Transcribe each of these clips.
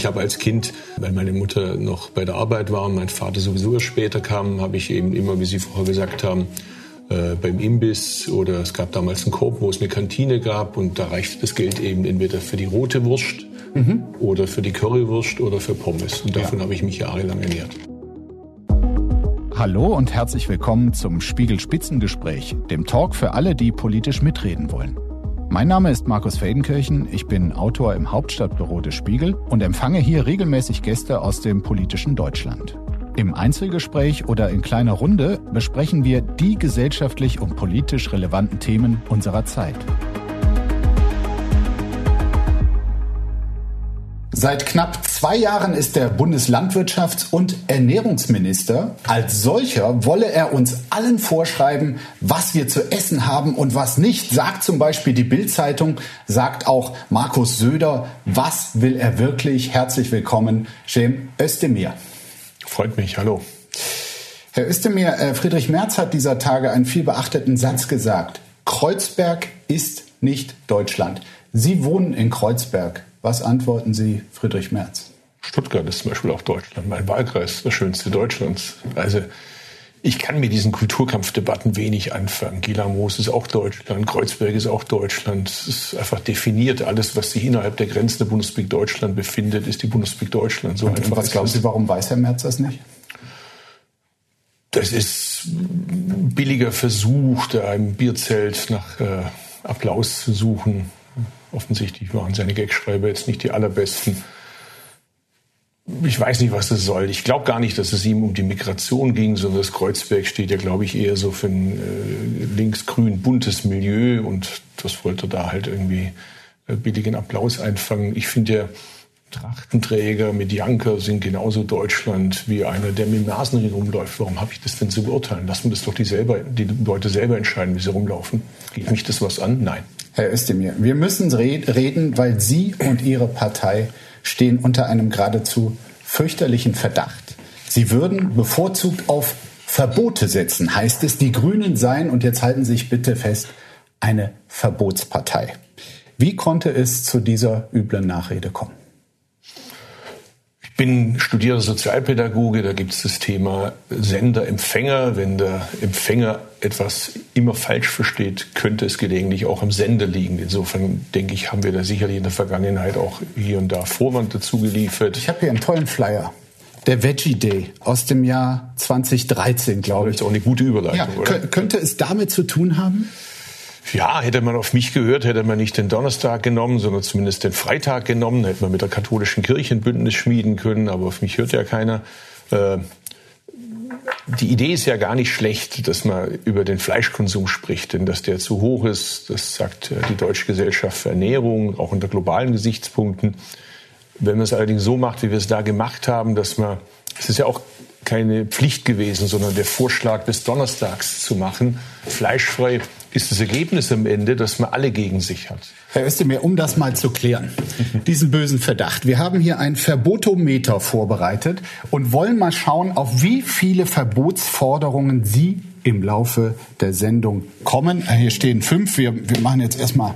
Ich habe als Kind, weil meine Mutter noch bei der Arbeit war und mein Vater sowieso erst später kam, habe ich eben immer, wie Sie vorher gesagt haben, äh, beim Imbiss oder es gab damals einen Korb, wo es eine Kantine gab und da reichte das Geld eben entweder für die rote Wurst mhm. oder für die Currywurst oder für Pommes. Und davon ja. habe ich mich jahrelang ernährt. Hallo und herzlich willkommen zum Spiegel Spitzengespräch, dem Talk für alle, die politisch mitreden wollen. Mein Name ist Markus Feldenkirchen, ich bin Autor im Hauptstadtbüro des Spiegel und empfange hier regelmäßig Gäste aus dem politischen Deutschland. Im Einzelgespräch oder in kleiner Runde besprechen wir die gesellschaftlich und politisch relevanten Themen unserer Zeit. Seit knapp zwei Jahren ist der Bundeslandwirtschafts- und Ernährungsminister. Als solcher wolle er uns allen vorschreiben, was wir zu essen haben und was nicht, sagt zum Beispiel die Bild-Zeitung, sagt auch Markus Söder. Was will er wirklich? Herzlich willkommen, Cem Özdemir. Freut mich, hallo. Herr Özdemir, äh, Friedrich Merz hat dieser Tage einen viel beachteten Satz gesagt. Kreuzberg ist nicht Deutschland. Sie wohnen in Kreuzberg. Was antworten Sie Friedrich Merz? Stuttgart ist zum Beispiel auch Deutschland, mein Wahlkreis, das schönste Deutschlands. Also ich kann mit diesen Kulturkampfdebatten wenig anfangen. Gilamos ist auch Deutschland, Kreuzberg ist auch Deutschland. Es ist einfach definiert. Alles, was sich innerhalb der Grenzen der Bundesrepublik Deutschland befindet, ist die Bundesrepublik Deutschland. So Und was glauben Sie, warum weiß Herr Merz das nicht? Das ist ein billiger Versuch, da im Bierzelt nach äh, Applaus zu suchen. Offensichtlich waren seine Gagschreiber jetzt nicht die allerbesten. Ich weiß nicht, was das soll. Ich glaube gar nicht, dass es ihm um die Migration ging, sondern das Kreuzberg steht ja, glaube ich, eher so für ein äh, linksgrün buntes Milieu und das wollte da halt irgendwie äh, billigen Applaus einfangen. Ich finde ja, Trachtenträger mit Janker sind genauso Deutschland wie einer, der mit dem Nasenring rumläuft. Warum habe ich das denn zu beurteilen? Lassen wir das doch die, selber, die Leute selber entscheiden, wie sie rumlaufen. Geht mich das was an? Nein. Herr Özdemir, wir müssen reden, weil Sie und Ihre Partei stehen unter einem geradezu fürchterlichen Verdacht. Sie würden bevorzugt auf Verbote setzen, heißt es. Die Grünen seien, und jetzt halten Sie sich bitte fest, eine Verbotspartei. Wie konnte es zu dieser üblen Nachrede kommen? Bin studierter Sozialpädagoge, da gibt es das Thema Sender-Empfänger. Wenn der Empfänger etwas immer falsch versteht, könnte es gelegentlich auch am Sender liegen. Insofern denke ich, haben wir da sicherlich in der Vergangenheit auch hier und da Vorwand dazu geliefert. Ich habe hier einen tollen Flyer. Der Veggie Day aus dem Jahr 2013, glaube ich. Das ist auch eine gute Überleitung, ja, oder? Könnte es damit zu tun haben? Ja, hätte man auf mich gehört, hätte man nicht den Donnerstag genommen, sondern zumindest den Freitag genommen. Hätte man mit der katholischen Kirche ein Bündnis schmieden können, aber auf mich hört ja keiner. Äh, die Idee ist ja gar nicht schlecht, dass man über den Fleischkonsum spricht, denn dass der zu hoch ist, das sagt die Deutsche Gesellschaft für Ernährung, auch unter globalen Gesichtspunkten. Wenn man es allerdings so macht, wie wir es da gemacht haben, dass man, es ist ja auch keine Pflicht gewesen, sondern der Vorschlag bis Donnerstags zu machen, fleischfrei ist das Ergebnis am Ende, dass man alle gegen sich hat. Herr Özdemir, um das mal zu klären, diesen bösen Verdacht. Wir haben hier ein Verbotometer vorbereitet und wollen mal schauen, auf wie viele Verbotsforderungen Sie im Laufe der Sendung kommen. Äh, hier stehen fünf. Wir, wir machen jetzt erstmal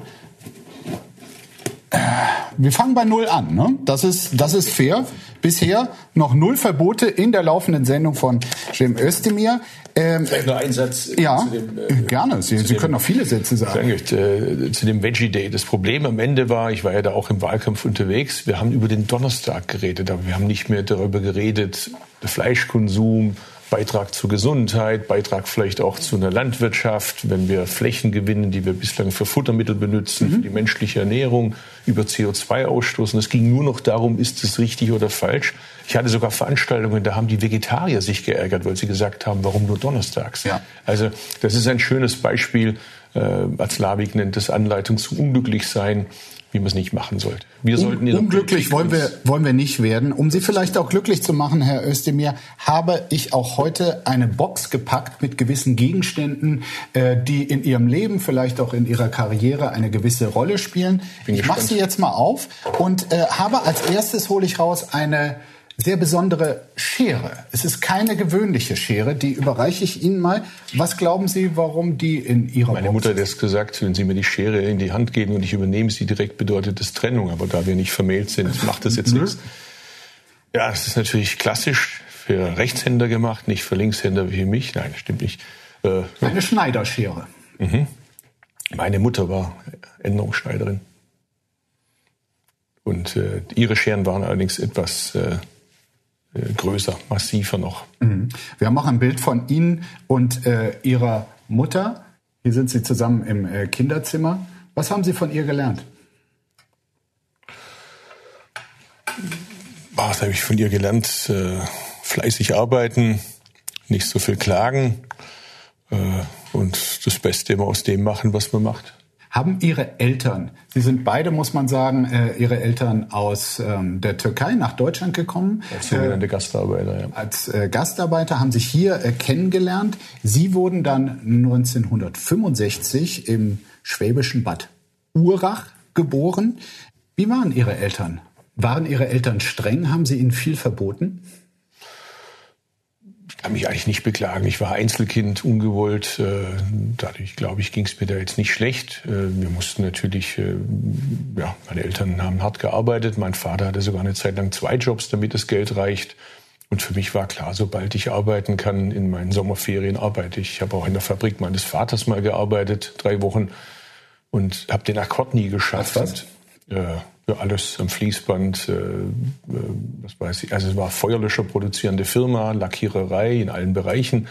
wir fangen bei Null an. Ne? Das, ist, das ist fair. Bisher noch null Verbote in der laufenden Sendung von Cem Özdemir. Ähm, Vielleicht noch ein Satz äh, ja, zu dem. Äh, gerne. Sie, Sie dem, können noch viele Sätze sagen. Äh, zu dem Veggie Day. Das Problem am Ende war, ich war ja da auch im Wahlkampf unterwegs. Wir haben über den Donnerstag geredet, aber wir haben nicht mehr darüber geredet, der Fleischkonsum, Beitrag zur Gesundheit, Beitrag vielleicht auch zu einer Landwirtschaft, wenn wir Flächen gewinnen, die wir bislang für Futtermittel benutzen, mhm. für die menschliche Ernährung, über CO2 ausstoßen. Es ging nur noch darum, ist es richtig oder falsch. Ich hatte sogar Veranstaltungen, da haben die Vegetarier sich geärgert, weil sie gesagt haben, warum nur donnerstags? Ja. Also das ist ein schönes Beispiel, äh, als Labig nennt es Anleitung zum Unglücklichsein wie man es nicht machen sollte. Wir sollten Un unglücklich wollen wir, wollen wir nicht werden. Um Sie vielleicht auch glücklich zu machen, Herr Özdemir, habe ich auch heute eine Box gepackt mit gewissen Gegenständen, äh, die in Ihrem Leben, vielleicht auch in Ihrer Karriere eine gewisse Rolle spielen. Bin ich mache sie jetzt mal auf und äh, habe als erstes hole ich raus eine sehr besondere Schere. Es ist keine gewöhnliche Schere, die überreiche ich Ihnen mal. Was glauben Sie, warum die in Ihrer Meine Mutter hat es gesagt, wenn Sie mir die Schere in die Hand geben und ich übernehme sie direkt, bedeutet das Trennung. Aber da wir nicht vermählt sind, macht das jetzt nichts. Ja, es ist natürlich klassisch für Rechtshänder gemacht, nicht für Linkshänder wie mich. Nein, stimmt nicht. Äh, Eine Schneiderschere. Mhm. Meine Mutter war Änderungsschneiderin. Und äh, ihre Scheren waren allerdings etwas äh, größer, massiver noch. Mhm. Wir haben auch ein Bild von Ihnen und äh, Ihrer Mutter. Hier sind Sie zusammen im äh, Kinderzimmer. Was haben Sie von ihr gelernt? Was habe ich von ihr gelernt? Äh, fleißig arbeiten, nicht so viel klagen äh, und das Beste immer aus dem machen, was man macht. Haben Ihre Eltern, Sie sind beide, muss man sagen, äh, Ihre Eltern aus ähm, der Türkei nach Deutschland gekommen. Als sogenannte äh, Gastarbeiter, ja. Als äh, Gastarbeiter haben sich hier äh, kennengelernt. Sie wurden dann 1965 im schwäbischen Bad Urach geboren. Wie waren Ihre Eltern? Waren Ihre Eltern streng? Haben Sie ihnen viel verboten? Kann mich eigentlich nicht beklagen. Ich war Einzelkind, ungewollt. Äh, dadurch, glaube ich, ging es mir da jetzt nicht schlecht. Äh, wir mussten natürlich, äh, ja, meine Eltern haben hart gearbeitet. Mein Vater hatte sogar eine Zeit lang zwei Jobs, damit das Geld reicht. Und für mich war klar, sobald ich arbeiten kann, in meinen Sommerferien arbeite ich. Ich habe auch in der Fabrik meines Vaters mal gearbeitet, drei Wochen, und habe den Akkord nie geschafft. Was? Und, äh, für alles am Fließband, äh, äh, was weiß ich. Also es war Feuerlöscher produzierende Firma, Lackiererei in allen Bereichen.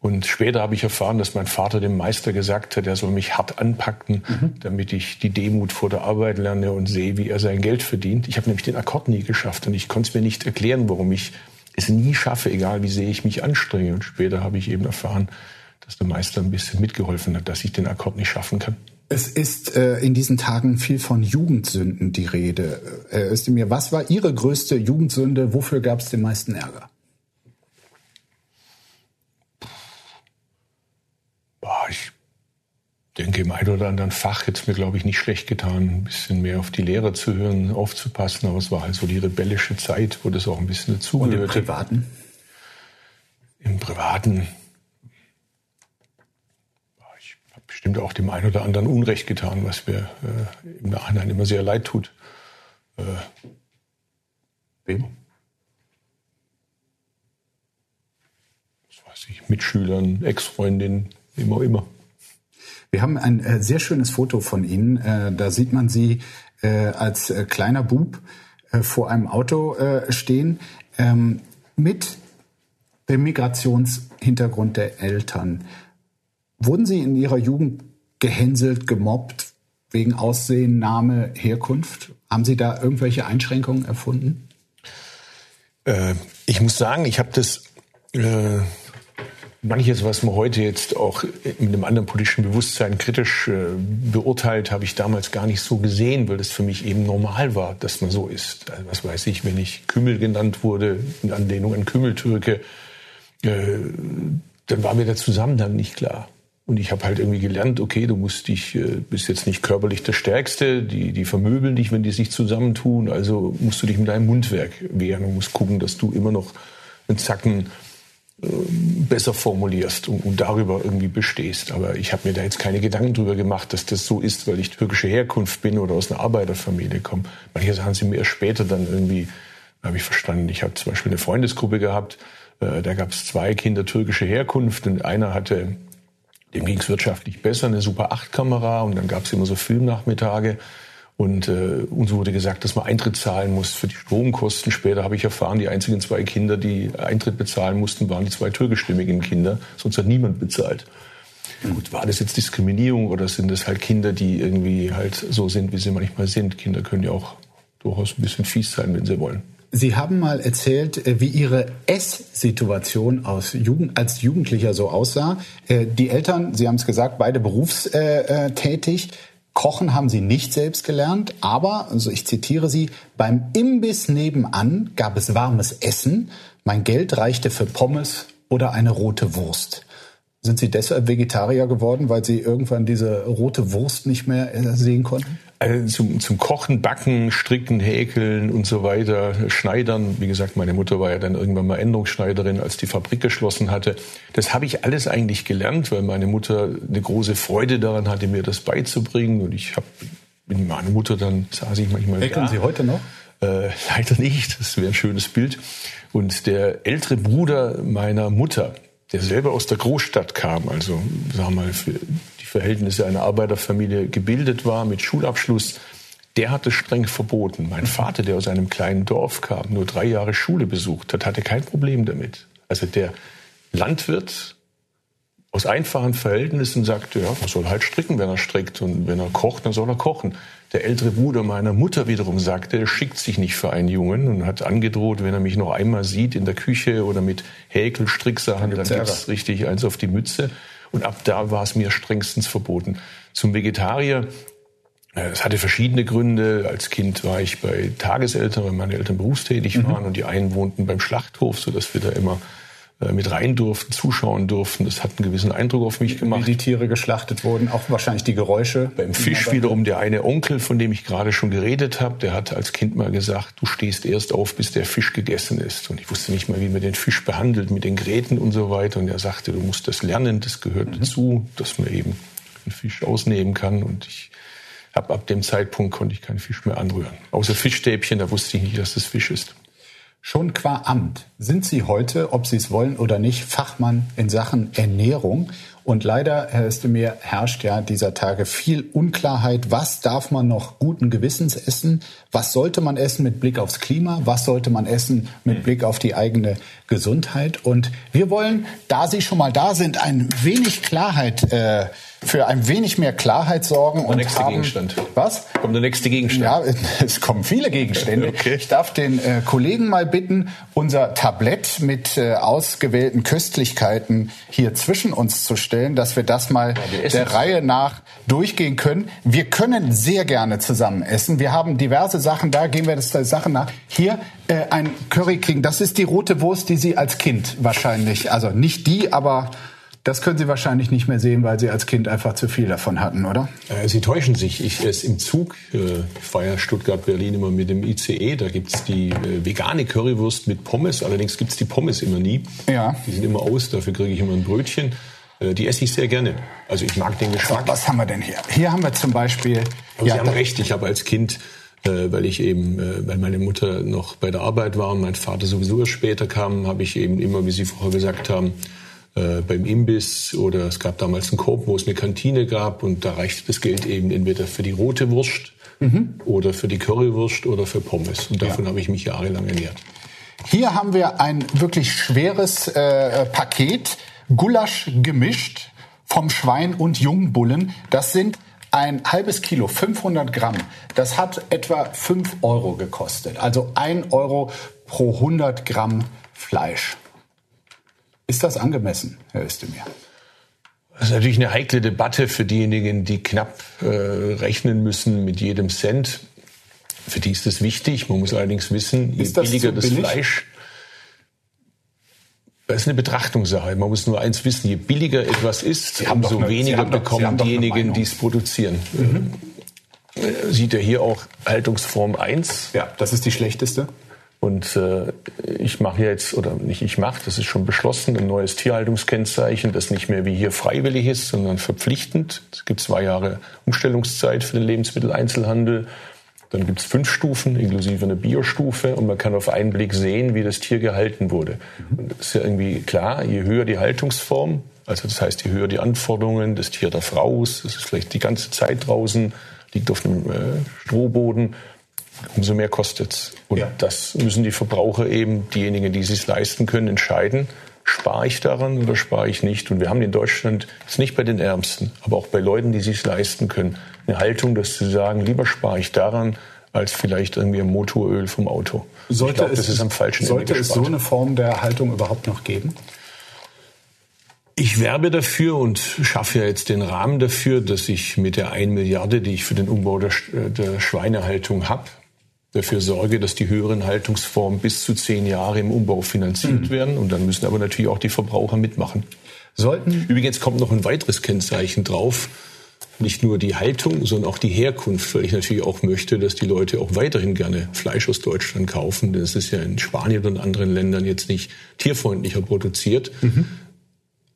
Und später habe ich erfahren, dass mein Vater dem Meister gesagt hat, er soll mich hart anpacken, mhm. damit ich die Demut vor der Arbeit lerne und sehe, wie er sein Geld verdient. Ich habe nämlich den Akkord nie geschafft und ich konnte es mir nicht erklären, warum ich es nie schaffe, egal wie sehr ich mich anstrenge. Und später habe ich eben erfahren, dass der Meister ein bisschen mitgeholfen hat, dass ich den Akkord nicht schaffen kann. Es ist äh, in diesen Tagen viel von Jugendsünden die Rede. Äh, Özdemir, was war Ihre größte Jugendsünde? Wofür gab es den meisten Ärger? Boah, ich denke, im einen oder anderen Fach hätte es mir, glaube ich, nicht schlecht getan, ein bisschen mehr auf die Lehrer zu hören, aufzupassen. Aber es war halt so die rebellische Zeit, wo das auch ein bisschen dazugehörte. Und im Privaten? Im Privaten bestimmt auch dem einen oder anderen Unrecht getan, was mir äh, im Nachhinein immer sehr leid tut. Äh, wem? Was weiß ich, Mitschülern, Ex-Freundinnen, immer, immer. Wir haben ein äh, sehr schönes Foto von Ihnen. Äh, da sieht man Sie äh, als äh, kleiner Bub vor einem Auto stehen ähm, mit dem Migrationshintergrund der Eltern. Wurden Sie in Ihrer Jugend gehänselt, gemobbt wegen Aussehen, Name, Herkunft? Haben Sie da irgendwelche Einschränkungen erfunden? Äh, ich muss sagen, ich habe das äh, manches, was man heute jetzt auch mit einem anderen politischen Bewusstsein kritisch äh, beurteilt, habe ich damals gar nicht so gesehen, weil das für mich eben normal war, dass man so ist. Also was weiß ich, wenn ich Kümmel genannt wurde, in Anlehnung an Kümmeltürke, äh, dann war mir der Zusammenhang nicht klar. Und ich habe halt irgendwie gelernt, okay, du musst dich, äh, bist jetzt nicht körperlich der Stärkste, die, die vermöbeln dich, wenn die sich zusammentun, also musst du dich mit deinem Mundwerk wehren und musst gucken, dass du immer noch einen Zacken äh, besser formulierst und, und, darüber irgendwie bestehst. Aber ich habe mir da jetzt keine Gedanken drüber gemacht, dass das so ist, weil ich türkische Herkunft bin oder aus einer Arbeiterfamilie komme. Manche Sachen sind mir erst später dann irgendwie, habe ich verstanden. Ich habe zum Beispiel eine Freundesgruppe gehabt, äh, da gab es zwei Kinder türkischer Herkunft und einer hatte dem ging es wirtschaftlich besser, eine Super 8-Kamera und dann gab es immer so Filmnachmittage. Und äh, uns wurde gesagt, dass man Eintritt zahlen muss für die Stromkosten. Später habe ich erfahren, die einzigen zwei Kinder, die Eintritt bezahlen mussten, waren die zwei türkischstämmigen Kinder. Sonst hat niemand bezahlt. Gut, war das jetzt Diskriminierung oder sind das halt Kinder, die irgendwie halt so sind, wie sie manchmal sind? Kinder können ja auch durchaus ein bisschen fies sein, wenn sie wollen. Sie haben mal erzählt, äh, wie Ihre Esssituation als Jugendlicher so aussah. Äh, die Eltern, Sie haben es gesagt, beide berufstätig. Kochen haben Sie nicht selbst gelernt, aber, also ich zitiere Sie, beim Imbiss nebenan gab es warmes Essen. Mein Geld reichte für Pommes oder eine rote Wurst. Sind Sie deshalb Vegetarier geworden, weil Sie irgendwann diese rote Wurst nicht mehr äh, sehen konnten? Also zum, zum Kochen, Backen, Stricken, Häkeln und so weiter, Schneidern. Wie gesagt, meine Mutter war ja dann irgendwann mal Änderungsschneiderin, als die Fabrik geschlossen hatte. Das habe ich alles eigentlich gelernt, weil meine Mutter eine große Freude daran hatte, mir das beizubringen. Und ich habe mit meiner Mutter dann saß ich manchmal Häkeln da. Sie heute noch? Äh, leider nicht, das wäre ein schönes Bild. Und der ältere Bruder meiner Mutter, der selber aus der Großstadt kam, also sagen wir mal für die Verhältnisse einer Arbeiterfamilie gebildet war, mit Schulabschluss, der hatte streng verboten. Mein Vater, der aus einem kleinen Dorf kam, nur drei Jahre Schule besucht hat, hatte kein Problem damit. Also der Landwirt aus einfachen Verhältnissen sagte, ja, man soll halt stricken, wenn er strickt. Und wenn er kocht, dann soll er kochen. Der ältere Bruder meiner Mutter wiederum sagte, er schickt sich nicht für einen Jungen und hat angedroht, wenn er mich noch einmal sieht in der Küche oder mit Häkel, Stricksachen, dann gibt's richtig eins auf die Mütze. Und ab da war es mir strengstens verboten. Zum Vegetarier äh, es hatte verschiedene Gründe. Als Kind war ich bei Tageseltern, weil meine Eltern berufstätig mhm. waren und die einen wohnten beim Schlachthof, so dass wir da immer mit rein durften, zuschauen durften. Das hat einen gewissen Eindruck auf mich gemacht. Wie die Tiere geschlachtet wurden, auch wahrscheinlich die Geräusche. Beim Fisch wiederum der eine Onkel, von dem ich gerade schon geredet habe, der hat als Kind mal gesagt, du stehst erst auf, bis der Fisch gegessen ist. Und ich wusste nicht mal, wie man den Fisch behandelt mit den Gräten und so weiter. Und er sagte, du musst das lernen, das gehört mhm. dazu, dass man eben einen Fisch ausnehmen kann. Und ich ab, ab dem Zeitpunkt konnte ich keinen Fisch mehr anrühren. Außer Fischstäbchen, da wusste ich nicht, dass das Fisch ist. Schon qua Amt sind Sie heute, ob Sie es wollen oder nicht, Fachmann in Sachen Ernährung. Und leider, Herr Özdemir, herrscht ja dieser Tage viel Unklarheit. Was darf man noch guten Gewissens essen? Was sollte man essen mit Blick aufs Klima? Was sollte man essen mit Blick auf die eigene Gesundheit? Und wir wollen, da Sie schon mal da sind, ein wenig Klarheit äh, für ein wenig mehr Klarheit sorgen. Der und nächste haben, Gegenstand. Was? Kommt der nächste Gegenstand. Ja, es kommen viele Gegenstände. okay. Ich darf den äh, Kollegen mal bitten, unser Tablett mit äh, ausgewählten Köstlichkeiten hier zwischen uns zu stellen, dass wir das mal ja, der Reihe nach durchgehen können. Wir können sehr gerne zusammen essen. Wir haben diverse Sachen da, gehen wir das der Sache nach. Hier äh, ein Curry kriegen. Das ist die rote Wurst, die Sie als Kind wahrscheinlich, also nicht die, aber das können Sie wahrscheinlich nicht mehr sehen, weil Sie als Kind einfach zu viel davon hatten, oder? Äh, Sie täuschen sich. Ich esse im Zug, äh, ich fahre ja Stuttgart-Berlin immer mit dem ICE, da gibt's die äh, vegane Currywurst mit Pommes. Allerdings gibt's die Pommes immer nie. Ja. Die sind immer aus, dafür kriege ich immer ein Brötchen. Die esse ich sehr gerne. Also ich mag den Geschmack. Was haben wir denn hier? Hier haben wir zum Beispiel... Aber ja, Sie haben recht, ich habe als Kind weil ich eben, weil meine Mutter noch bei der Arbeit war und mein Vater sowieso erst später kam, habe ich eben immer, wie Sie vorher gesagt haben, äh, beim Imbiss oder es gab damals einen Korb, wo es eine Kantine gab und da reichte das Geld eben entweder für die rote Wurst mhm. oder für die Currywurst oder für Pommes. Und davon ja. habe ich mich jahrelang ernährt. Hier haben wir ein wirklich schweres äh, Paket, Gulasch gemischt vom Schwein und Jungbullen. Das sind ein halbes Kilo, 500 Gramm. Das hat etwa 5 Euro gekostet. Also 1 Euro pro 100 Gramm Fleisch. Ist das angemessen, Herr Özdemir? Das ist natürlich eine heikle Debatte für diejenigen, die knapp äh, rechnen müssen mit jedem Cent. Für die ist es wichtig. Man muss allerdings wissen, je billiger das Fleisch, das ist eine Betrachtungssache. Man muss nur eins wissen, je billiger etwas ist, umso eine, weniger bekommen diejenigen, die es produzieren. Mhm. Äh, sieht er hier auch Haltungsform 1? Ja, das ist die schlechteste. Und äh, ich mache jetzt, oder nicht ich mache, das ist schon beschlossen, ein neues Tierhaltungskennzeichen, das nicht mehr wie hier freiwillig ist, sondern verpflichtend. Es gibt zwei Jahre Umstellungszeit für den Lebensmitteleinzelhandel. Dann gibt es fünf Stufen, inklusive eine Biostufe, und man kann auf einen Blick sehen, wie das Tier gehalten wurde. Und das ist ja irgendwie klar, je höher die Haltungsform, also das heißt, je höher die Anforderungen, das Tier darf raus, es ist vielleicht die ganze Zeit draußen, liegt auf einem äh, Strohboden, umso mehr kostet's. Und ja. das müssen die Verbraucher eben, diejenigen, die es sich leisten können, entscheiden. Spare ich daran oder spare ich nicht? Und wir haben in Deutschland, jetzt nicht bei den Ärmsten, aber auch bei Leuten, die es sich leisten können, eine Haltung, dass sie sagen, lieber spare ich daran, als vielleicht irgendwie ein Motoröl vom Auto. Sollte ich glaub, es, das ist am falschen Sollte es so eine Form der Haltung überhaupt noch geben? Ich werbe dafür und schaffe ja jetzt den Rahmen dafür, dass ich mit der 1 Milliarde, die ich für den Umbau der, der Schweinehaltung habe, dafür sorge, dass die höheren Haltungsformen bis zu zehn Jahre im Umbau finanziert mhm. werden. Und dann müssen aber natürlich auch die Verbraucher mitmachen. Sollten Übrigens kommt noch ein weiteres Kennzeichen drauf. Nicht nur die Haltung, sondern auch die Herkunft, weil ich natürlich auch möchte, dass die Leute auch weiterhin gerne Fleisch aus Deutschland kaufen. Denn es ist ja in Spanien und anderen Ländern jetzt nicht tierfreundlicher produziert. Mhm.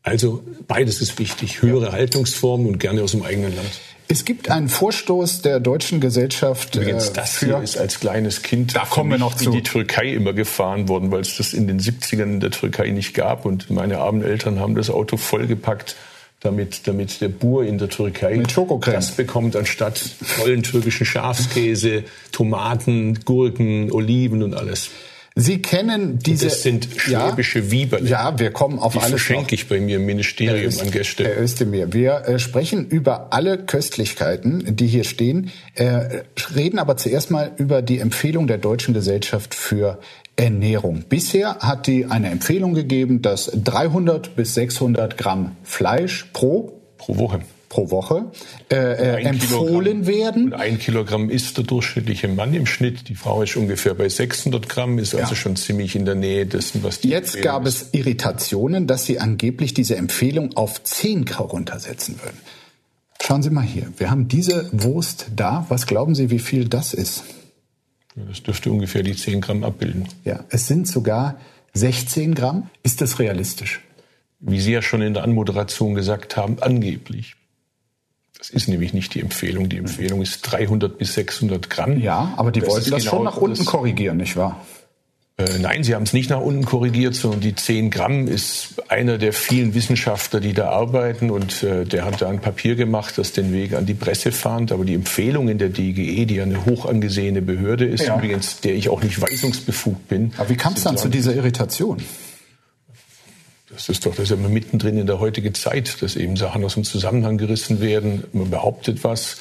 Also beides ist wichtig. Höhere Haltungsformen und gerne aus dem eigenen Land. Es gibt einen Vorstoß der deutschen Gesellschaft. Übrigens, das für, hier ist als kleines Kind da kommen wir noch zu. in die Türkei immer gefahren worden, weil es das in den 70ern in der Türkei nicht gab. Und meine armen Eltern haben das Auto vollgepackt damit, damit der Bur in der Türkei das bekommt, anstatt vollen türkischen Schafskäse, Tomaten, Gurken, Oliven und alles. Sie kennen diese. Und das sind schwäbische ja, Wieberle. Ja, wir kommen auf Die alles. verschenke ich bei mir im Ministerium Herr an Gäste. Herr Özdemir, wir äh, sprechen über alle Köstlichkeiten, die hier stehen, äh, reden aber zuerst mal über die Empfehlung der Deutschen Gesellschaft für Ernährung. Bisher hat die eine Empfehlung gegeben, dass 300 bis 600 Gramm Fleisch pro pro Woche pro Woche äh, äh empfohlen Kilogramm. werden. Und ein Kilogramm isst der durchschnittliche Mann im Schnitt. Die Frau ist ungefähr bei 600 Gramm, ist also schon ziemlich in der Nähe dessen, was die Jetzt gab ist. es Irritationen, dass sie angeblich diese Empfehlung auf 10 Gramm runtersetzen würden. Schauen Sie mal hier. Wir haben diese Wurst da. Was glauben Sie, wie viel das ist? Das dürfte ungefähr die 10 Gramm abbilden. Ja, es sind sogar 16 Gramm. Ist das realistisch? Wie Sie ja schon in der Anmoderation gesagt haben, angeblich. Das ist nämlich nicht die Empfehlung. Die Empfehlung ist 300 bis 600 Gramm. Ja, aber die das wollten das genau schon nach unten korrigieren, nicht wahr? Äh, nein, sie haben es nicht nach unten korrigiert, sondern die 10 Gramm ist einer der vielen Wissenschaftler, die da arbeiten und äh, der hat da ein Papier gemacht, das den Weg an die Presse fand. Aber die Empfehlungen der DGE, die ja eine hoch angesehene Behörde ist, ja. übrigens, der ich auch nicht weisungsbefugt bin. Aber wie kam es dann zu dieser Irritation? Das ist doch das ist ja immer mittendrin in der heutigen Zeit, dass eben Sachen aus dem Zusammenhang gerissen werden. Man behauptet was.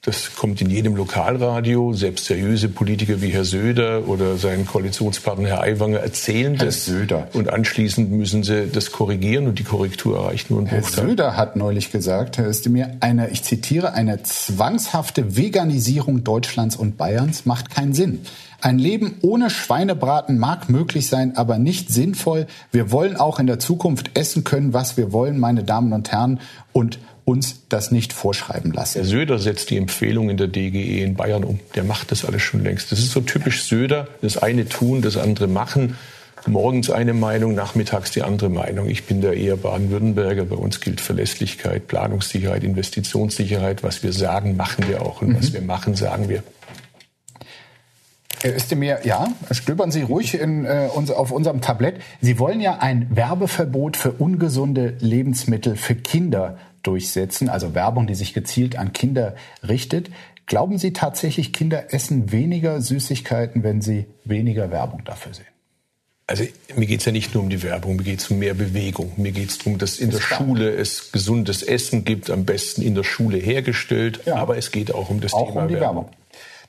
Das kommt in jedem Lokalradio. Selbst seriöse Politiker wie Herr Söder oder sein Koalitionspartner Herr Aiwanger erzählen Herr das. Söder. Und anschließend müssen sie das korrigieren und die Korrektur erreicht nur einen Herr Bruchteil. Söder hat neulich gesagt, Herr Özdemir, eine, ich zitiere, eine zwangshafte Veganisierung Deutschlands und Bayerns macht keinen Sinn. Ein Leben ohne Schweinebraten mag möglich sein, aber nicht sinnvoll. Wir wollen auch in der Zukunft essen können, was wir wollen, meine Damen und Herren, und uns das nicht vorschreiben lassen. Herr Söder setzt die Empfehlung in der DGE in Bayern um. Der macht das alles schon längst. Das ist so typisch Söder. Das eine tun, das andere machen. Morgens eine Meinung, nachmittags die andere Meinung. Ich bin da eher Baden-Württemberger. Bei uns gilt Verlässlichkeit, Planungssicherheit, Investitionssicherheit. Was wir sagen, machen wir auch. Und mhm. was wir machen, sagen wir. Herr Özdemir, ja, stöbern Sie ruhig in, äh, uns, auf unserem Tablett. Sie wollen ja ein Werbeverbot für ungesunde Lebensmittel für Kinder durchsetzen, also Werbung, die sich gezielt an Kinder richtet. Glauben Sie tatsächlich, Kinder essen weniger Süßigkeiten, wenn sie weniger Werbung dafür sehen? Also mir geht es ja nicht nur um die Werbung, mir geht es um mehr Bewegung. Mir geht es darum, dass in der Schule es gesundes Essen gibt, am besten in der Schule hergestellt. Ja. Aber es geht auch um das auch Thema um die Werbung. Werbung.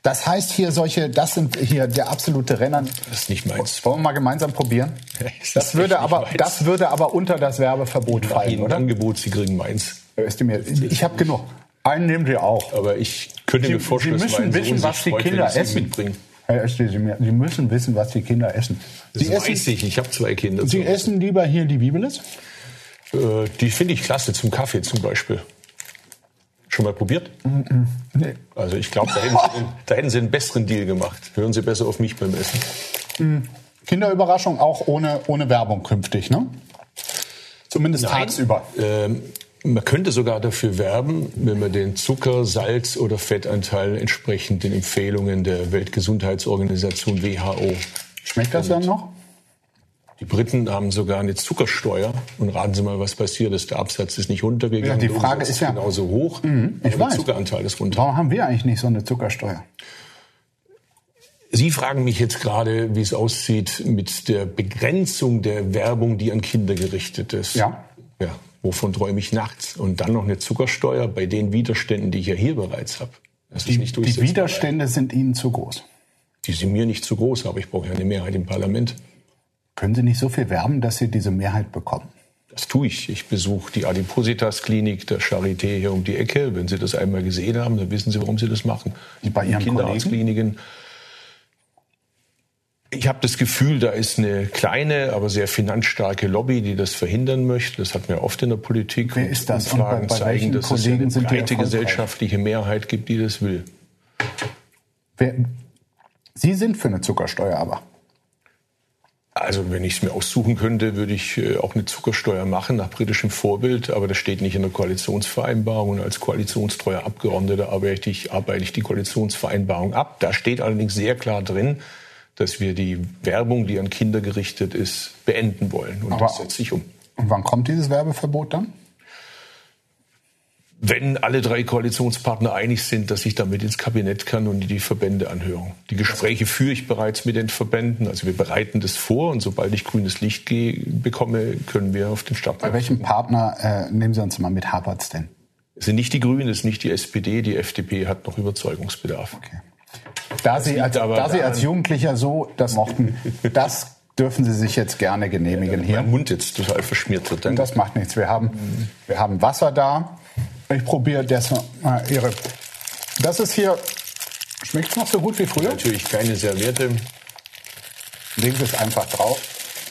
Das heißt hier solche, das sind hier der absolute Renner. Das ist nicht meins. Wollen wir mal gemeinsam probieren? Das würde aber, meins. das würde aber unter das Werbeverbot fallen, oder? Angebot, Sie kriegen meins. Ich habe genug. Einen nehmen Sie auch. Aber ich könnte Sie, mir vorstellen, Sie müssen wissen, was die Kinder essen. Herr Öste, Sie müssen wissen, was die Kinder essen. Sie das essen, weiß ich. Ich habe zwei Kinder. Sie essen lieber hier die Bibeles? Äh, die finde ich klasse zum Kaffee zum Beispiel. Schon mal probiert? Mm Nee. Also ich glaube, da, da, hätten Sie einen besseren Deal gemacht. Hören Sie besser auf mich beim Essen. Mm. Kinderüberraschung auch ohne, ohne Werbung künftig, ne? Zumindest Nein. tagsüber. Ähm, man könnte sogar dafür werben, wenn man den Zucker-, Salz- oder Fettanteil entsprechend den Empfehlungen der Weltgesundheitsorganisation WHO. Schmeckt das dann noch? Die Briten haben sogar eine Zuckersteuer. Und raten Sie mal, was passiert ist. Der Absatz ist nicht runtergegangen. Ja, die Frage ist ja genauso hoch. Mhm, ich weiß. Der Zuckeranteil ist runter. Warum haben wir eigentlich nicht so eine Zuckersteuer? Sie fragen mich jetzt gerade, wie es aussieht mit der Begrenzung der Werbung, die an Kinder gerichtet ist. Ja. Ja. Wovon träume ich nachts? Und dann noch eine Zuckersteuer bei den Widerständen, die ich ja hier bereits habe. Das die, ist nicht die Widerstände sind Ihnen zu groß. Die sind mir nicht zu groß, aber ich brauche ja eine Mehrheit im Parlament. Können Sie nicht so viel werben, dass Sie diese Mehrheit bekommen? Das tue ich. Ich besuche die Adipositas-Klinik der Charité hier um die Ecke. Wenn Sie das einmal gesehen haben, dann wissen Sie, warum Sie das machen. Die bei Ihren Kinderarztkliniken. Ich habe das Gefühl, da ist eine kleine, aber sehr finanzstarke Lobby, die das verhindern möchte. Das hat man oft in der Politik. Wer ist das? Umfragen bei, bei zeigen, dass Kollegen es eine breite gesellschaftliche Mehrheit gibt, die das will. Wer, Sie sind für eine Zuckersteuer aber. Also wenn ich es mir aussuchen könnte, würde ich äh, auch eine Zuckersteuer machen nach britischem Vorbild, aber das steht nicht in der Koalitionsvereinbarung. Und als koalitionstreuer Abgeordneter arbeite ich, arbeite ich die Koalitionsvereinbarung ab. Da steht allerdings sehr klar drin, dass wir die Werbung, die an Kinder gerichtet ist, beenden wollen. Und aber, das setzt sich um. Und wann kommt dieses Werbeverbot dann? Wenn alle drei Koalitionspartner einig sind, dass ich damit ins Kabinett kann und die Verbände anhören. Die Gespräche führe ich bereits mit den Verbänden. Also wir bereiten das vor und sobald ich grünes Licht bekomme, können wir auf den Start. Bei welchem Partner äh, nehmen Sie uns mal mit Hapert's denn? Es sind nicht die Grünen, es ist nicht die SPD. Die FDP hat noch Überzeugungsbedarf. Okay. Da, Sie als, da Sie als Jugendlicher so das mochten, das dürfen Sie sich jetzt gerne genehmigen ja, hier. Mein Mund jetzt total verschmiert wird. Danke. Das macht nichts. Wir haben, wir haben Wasser da. Ich probiere das mal Ihre. Das ist hier. Schmeckt es noch so gut wie früher? Natürlich keine Serviette. Legen Sie es einfach drauf.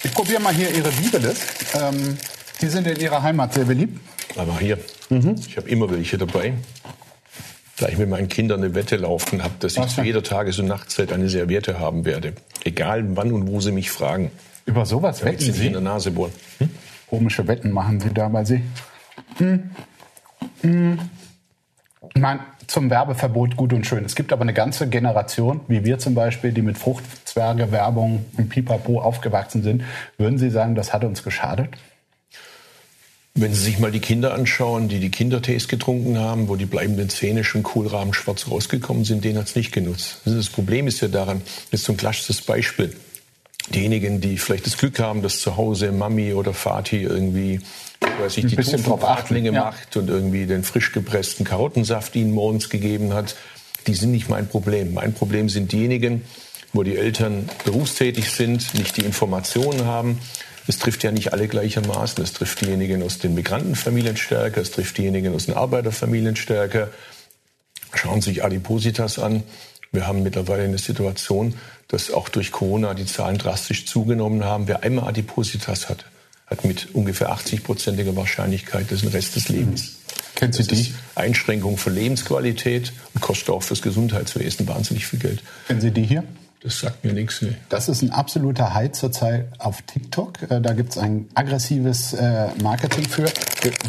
Ich probiere mal hier Ihre Bibelis. Ähm, die sind in Ihrer Heimat sehr beliebt. Aber hier, mhm. ich habe immer welche dabei. Da ich mit meinen Kindern eine Wette laufen habe, dass ich zu jeder Tages- und Nachtzeit eine Serviette haben werde. Egal wann und wo Sie mich fragen. Über sowas wetten Sie? in der Nase bohren. Hm? Komische Wetten machen Sie da bei Sie. Hm. Ich meine, zum Werbeverbot gut und schön. Es gibt aber eine ganze Generation, wie wir zum Beispiel, die mit Fruchtzwerge, Werbung und Pipapo aufgewachsen sind. Würden Sie sagen, das hat uns geschadet? Wenn Sie sich mal die Kinder anschauen, die die Kindertees getrunken haben, wo die bleibenden Zähne schon Kohlraben schwarz rausgekommen sind, denen hat es nicht genutzt. Das Problem ist ja daran, das ist so ein klassisches Beispiel. Diejenigen, die vielleicht das Glück haben, dass zu Hause Mami oder Vati irgendwie weiß ich, die Bratlinge ja. macht und irgendwie den frisch gepressten Karottensaft ihnen morgens gegeben hat, die sind nicht mein Problem. Mein Problem sind diejenigen, wo die Eltern berufstätig sind, nicht die Informationen haben. Es trifft ja nicht alle gleichermaßen. Es trifft diejenigen aus den Migrantenfamilien stärker, es trifft diejenigen aus den Arbeiterfamilien stärker. Schauen Sie sich Adipositas an. Wir haben mittlerweile eine Situation, dass auch durch Corona die Zahlen drastisch zugenommen haben. Wer einmal Adipositas hat, hat mit ungefähr 80-prozentiger Wahrscheinlichkeit das den Rest des Lebens. Kennen Sie das die? Einschränkung von Lebensqualität und kostet auch fürs Gesundheitswesen wahnsinnig viel Geld. Kennen Sie die hier? Das sagt mir nichts. Nee. Das ist ein absoluter Hype zurzeit auf TikTok. Äh, da gibt es ein aggressives äh, Marketing für.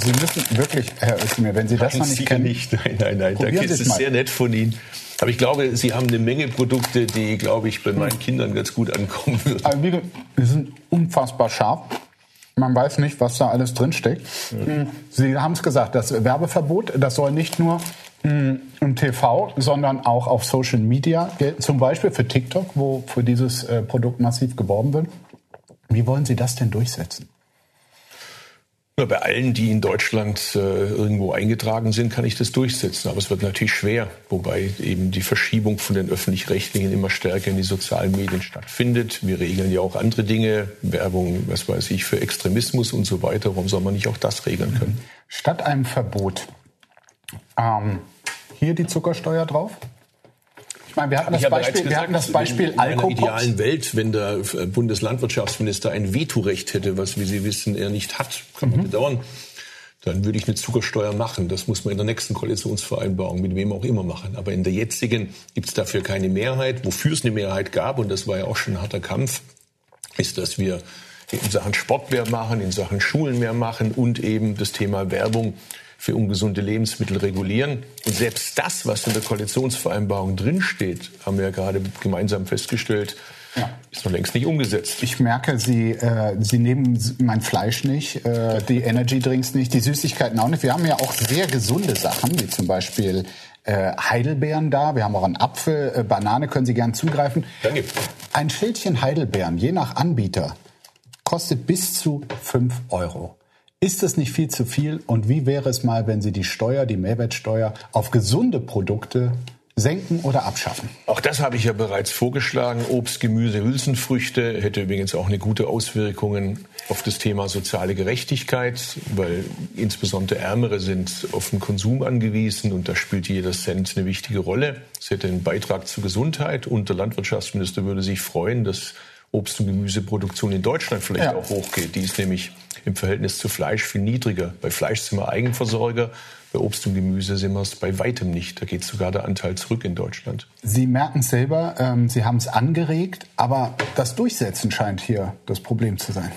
Sie müssen wirklich, Herr Özdemir, wenn Sie das noch nicht Sie kennen. Nicht. Nein, nein, nein. Da ist es sehr nett von Ihnen. Aber ich glaube, Sie haben eine Menge Produkte, die, glaube ich, bei meinen Kindern ganz gut ankommen würden. Also, die sind unfassbar scharf. Man weiß nicht, was da alles drinsteckt. Mhm. Sie haben es gesagt, das Werbeverbot, das soll nicht nur hm, im TV, sondern auch auf Social Media gelten, zum Beispiel für TikTok, wo für dieses äh, Produkt massiv geworben wird. Wie wollen Sie das denn durchsetzen? Bei allen, die in Deutschland äh, irgendwo eingetragen sind, kann ich das durchsetzen. Aber es wird natürlich schwer, wobei eben die Verschiebung von den öffentlich-rechtlichen immer stärker in die sozialen Medien stattfindet. Wir regeln ja auch andere Dinge, Werbung, was weiß ich, für Extremismus und so weiter. Warum soll man nicht auch das regeln können? Statt einem Verbot, ähm, hier die Zuckersteuer drauf? Ich meine, wir hatten, das Beispiel, gesagt, wir hatten das Beispiel in, in einer idealen Welt, wenn der äh, Bundeslandwirtschaftsminister ein Vetorecht hätte, was, wie Sie wissen, er nicht hat, kann man mhm. bedauern, dann würde ich eine Zuckersteuer machen. Das muss man in der nächsten Koalitionsvereinbarung mit wem auch immer machen. Aber in der jetzigen gibt es dafür keine Mehrheit. Wofür es eine Mehrheit gab, und das war ja auch schon ein harter Kampf, ist, dass wir in Sachen Sport mehr machen, in Sachen Schulen mehr machen und eben das Thema Werbung für ungesunde Lebensmittel regulieren. Und selbst das, was in der Koalitionsvereinbarung drinsteht, haben wir ja gerade gemeinsam festgestellt, ja. ist noch längst nicht umgesetzt. Ich merke, Sie, äh, Sie nehmen mein Fleisch nicht, äh, die Energy Drinks nicht, die Süßigkeiten auch nicht. Wir haben ja auch sehr gesunde Sachen, wie zum Beispiel äh, Heidelbeeren da. Wir haben auch einen Apfel, äh, Banane können Sie gern zugreifen. Danke. Ein Schildchen Heidelbeeren, je nach Anbieter, kostet bis zu 5 Euro. Ist es nicht viel zu viel? Und wie wäre es mal, wenn Sie die Steuer, die Mehrwertsteuer auf gesunde Produkte senken oder abschaffen? Auch das habe ich ja bereits vorgeschlagen. Obst, Gemüse, Hülsenfrüchte hätte übrigens auch eine gute Auswirkung auf das Thema soziale Gerechtigkeit, weil insbesondere Ärmere sind auf den Konsum angewiesen und da spielt jeder Cent eine wichtige Rolle. Es hätte einen Beitrag zur Gesundheit und der Landwirtschaftsminister würde sich freuen, dass Obst- und Gemüseproduktion in Deutschland vielleicht ja. auch hochgeht. Die ist nämlich im Verhältnis zu Fleisch viel niedriger. Bei Fleisch sind wir Eigenversorger, Bei Obst und Gemüse sind wir es bei weitem nicht. Da geht sogar der Anteil zurück in Deutschland. Sie merken es selber, ähm, Sie haben es angeregt, aber das Durchsetzen scheint hier das Problem zu sein.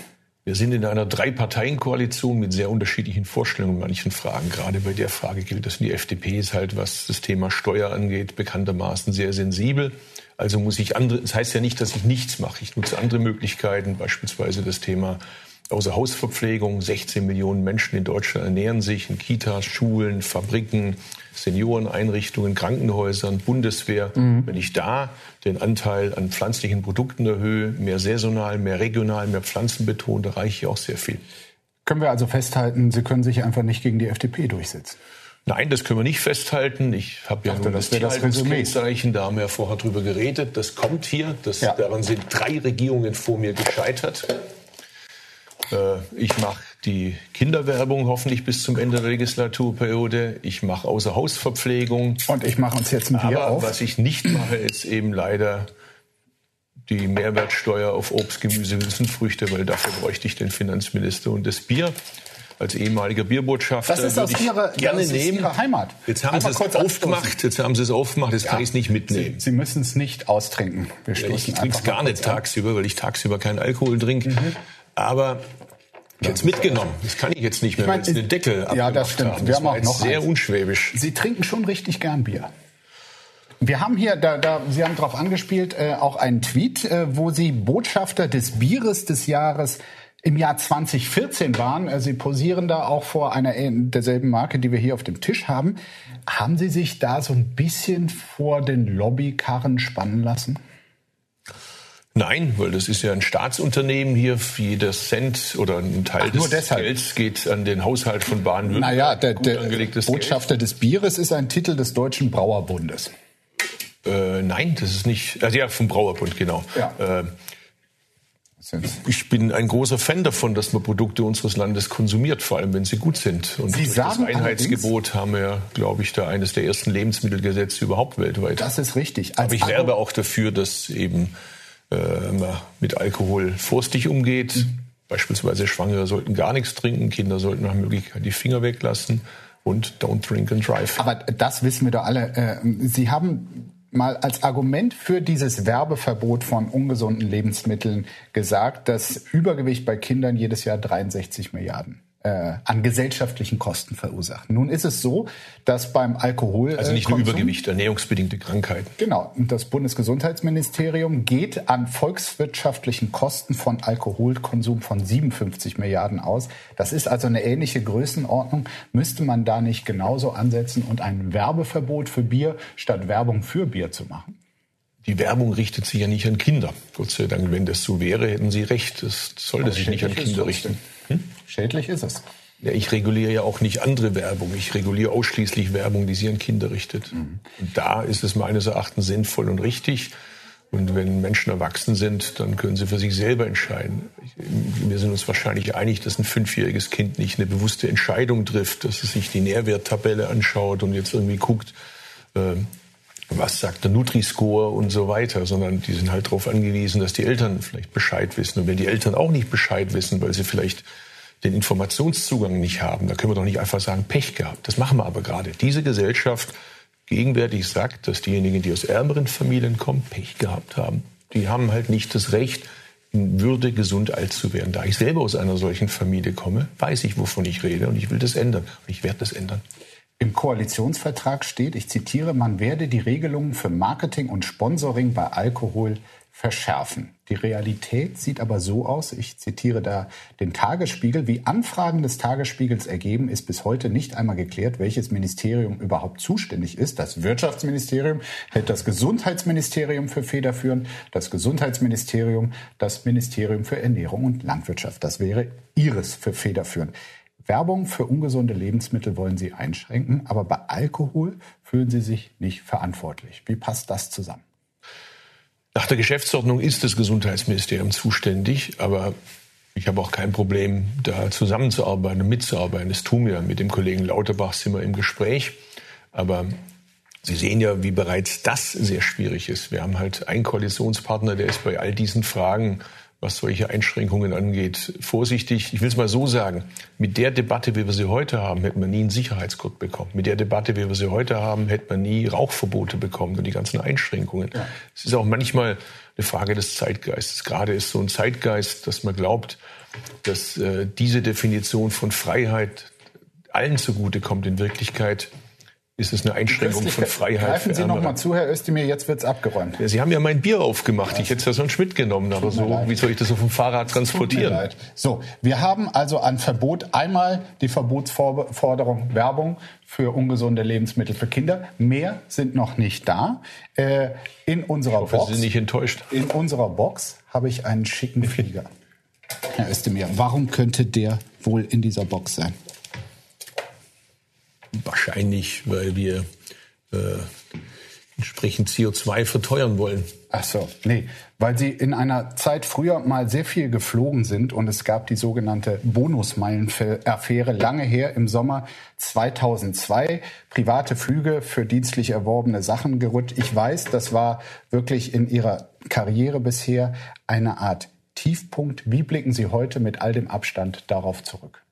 Wir sind in einer Drei-Parteien-Koalition mit sehr unterschiedlichen Vorstellungen in manchen Fragen. Gerade bei der Frage gilt das. Die FDP ist halt, was das Thema Steuer angeht, bekanntermaßen sehr sensibel. Also muss ich andere, das heißt ja nicht, dass ich nichts mache. Ich nutze andere Möglichkeiten, beispielsweise das Thema außer Hausverpflegung. 16 Millionen Menschen in Deutschland ernähren sich in Kitas, Schulen, Fabriken, Senioreneinrichtungen, Krankenhäusern, Bundeswehr. Mhm. Wenn ich da den Anteil an pflanzlichen Produkten erhöhe, mehr saisonal, mehr regional, mehr pflanzenbetont, erreiche ich auch sehr viel. Können wir also festhalten, Sie können sich einfach nicht gegen die FDP durchsetzen? Nein, das können wir nicht festhalten. Ich habe ja nur das, das Kennzeichen, da haben wir ja vorher drüber geredet. Das kommt hier. Das, ja. Daran sind drei Regierungen vor mir gescheitert. Äh, ich mache die Kinderwerbung hoffentlich bis zum Ende der Legislaturperiode. Ich mache Außerhausverpflegung. Und ich mache uns jetzt ein Bier Aber auf. was ich nicht mache, ist eben leider die Mehrwertsteuer auf Obst, Gemüse, Hülsenfrüchte, weil dafür bräuchte ich den Finanzminister und das Bier. Als ehemaliger Bierbotschafter das ist aus ihrer, gerne das nehmen. Ihre Heimat. Jetzt haben Sie es aufgemacht. Jetzt haben Sie es aufgemacht. Jetzt ja. kann ich es nicht mitnehmen. Sie, Sie müssen es nicht austrinken. Wir ja, ich trinke es gar nicht tagsüber, weil ich tagsüber keinen Alkohol trinke. Mhm. Aber jetzt mitgenommen. Das kann ich jetzt nicht mehr, ich mein, weil Deckel Ja, das stimmt. Haben. Wir haben auch noch sehr eins. unschwäbisch. Sie trinken schon richtig gern Bier. Wir haben hier, da, da, Sie haben darauf angespielt, äh, auch einen Tweet, äh, wo Sie Botschafter des Bieres des Jahres im Jahr 2014 waren. Äh, Sie posieren da auch vor einer derselben Marke, die wir hier auf dem Tisch haben. Haben Sie sich da so ein bisschen vor den Lobbykarren spannen lassen? Nein, weil das ist ja ein Staatsunternehmen hier. Jeder Cent oder ein Teil Ach, des Gelds geht an den Haushalt von Baden-Württemberg. Naja, der, der Botschafter Geld. des Bieres ist ein Titel des Deutschen Brauerbundes. Äh, nein, das ist nicht. Also ja, vom Brauerbund, genau. Ja. Äh, ich bin ein großer Fan davon, dass man Produkte unseres Landes konsumiert, vor allem wenn sie gut sind. Und Sie sagen das Einheitsgebot haben wir, glaube ich, da eines der ersten Lebensmittelgesetze überhaupt weltweit. Das ist richtig. Als Aber ich werbe auch dafür, dass eben äh, man mit Alkohol vorstig umgeht. Mhm. Beispielsweise Schwangere sollten gar nichts trinken, Kinder sollten nach Möglichkeit die Finger weglassen und don't drink and drive. Aber das wissen wir doch alle. Äh, Sie haben mal als Argument für dieses Werbeverbot von ungesunden Lebensmitteln gesagt, dass Übergewicht bei Kindern jedes Jahr 63 Milliarden äh, an gesellschaftlichen Kosten verursachen. Nun ist es so, dass beim Alkohol also nicht nur Übergewicht, ernährungsbedingte Krankheiten. Genau. Und das Bundesgesundheitsministerium geht an volkswirtschaftlichen Kosten von Alkoholkonsum von 57 Milliarden aus. Das ist also eine ähnliche Größenordnung. Müsste man da nicht genauso ansetzen und ein Werbeverbot für Bier statt Werbung für Bier zu machen? Die Werbung richtet sich ja nicht an Kinder. Gott sei Dank, wenn das so wäre, hätten Sie recht. Das sollte sich nicht an Kinder richten. Hm? Schädlich ist es. Ja, ich reguliere ja auch nicht andere Werbung. Ich reguliere ausschließlich Werbung, die sich an Kinder richtet. Mhm. Und da ist es meines Erachtens sinnvoll und richtig. Und wenn Menschen erwachsen sind, dann können sie für sich selber entscheiden. Wir sind uns wahrscheinlich einig, dass ein fünfjähriges Kind nicht eine bewusste Entscheidung trifft, dass es sich die Nährwerttabelle anschaut und jetzt irgendwie guckt, äh, was sagt der Nutri-Score und so weiter, sondern die sind halt darauf angewiesen, dass die Eltern vielleicht Bescheid wissen. Und wenn die Eltern auch nicht Bescheid wissen, weil sie vielleicht den Informationszugang nicht haben, da können wir doch nicht einfach sagen, Pech gehabt. Das machen wir aber gerade. Diese Gesellschaft gegenwärtig sagt, dass diejenigen, die aus ärmeren Familien kommen, Pech gehabt haben. Die haben halt nicht das Recht, in Würde gesund alt zu werden. Da ich selber aus einer solchen Familie komme, weiß ich, wovon ich rede und ich will das ändern. Und ich werde das ändern. Im Koalitionsvertrag steht, ich zitiere, man werde die Regelungen für Marketing und Sponsoring bei Alkohol verschärfen. Die Realität sieht aber so aus, ich zitiere da den Tagesspiegel, wie Anfragen des Tagesspiegels ergeben, ist bis heute nicht einmal geklärt, welches Ministerium überhaupt zuständig ist. Das Wirtschaftsministerium hält das Gesundheitsministerium für federführend, das Gesundheitsministerium das Ministerium für Ernährung und Landwirtschaft. Das wäre ihres für federführend. Werbung für ungesunde Lebensmittel wollen Sie einschränken, aber bei Alkohol fühlen Sie sich nicht verantwortlich. Wie passt das zusammen? Nach der Geschäftsordnung ist das Gesundheitsministerium zuständig, aber ich habe auch kein Problem, da zusammenzuarbeiten und mitzuarbeiten. Das tun wir. Mit dem Kollegen Lauterbach sind wir im Gespräch. Aber Sie sehen ja, wie bereits das sehr schwierig ist. Wir haben halt einen Koalitionspartner, der ist bei all diesen Fragen was solche Einschränkungen angeht, vorsichtig. Ich will es mal so sagen, mit der Debatte, wie wir sie heute haben, hätte man nie einen Sicherheitsgurt bekommen. Mit der Debatte, wie wir sie heute haben, hätte man nie Rauchverbote bekommen und die ganzen Einschränkungen. Ja. Es ist auch manchmal eine Frage des Zeitgeistes. Gerade ist so ein Zeitgeist, dass man glaubt, dass äh, diese Definition von Freiheit allen zugutekommt. In Wirklichkeit ist es eine Einschränkung von Freiheit. Greifen Sie noch mal zu, Herr Özdemir, jetzt wird's abgeräumt. Ja, Sie haben ja mein Bier aufgemacht. Ja. Ich hätte es ja sonst mitgenommen, aber so, leid. wie soll ich das auf dem Fahrrad transportieren? So, wir haben also ein Verbot. Einmal die Verbotsforderung Werbung für ungesunde Lebensmittel für Kinder. Mehr sind noch nicht da. Äh, in unserer hoffe, Box. Sie sind nicht enttäuscht. In unserer Box habe ich einen schicken Flieger. Herr Özdemir, warum könnte der wohl in dieser Box sein? Wahrscheinlich, weil wir äh, entsprechend CO2 verteuern wollen. Ach so, nee, weil Sie in einer Zeit früher mal sehr viel geflogen sind und es gab die sogenannte Bonusmeilen-Affäre lange her im Sommer 2002. Private Flüge für dienstlich erworbene Sachen gerutscht. Ich weiß, das war wirklich in Ihrer Karriere bisher eine Art Tiefpunkt. Wie blicken Sie heute mit all dem Abstand darauf zurück?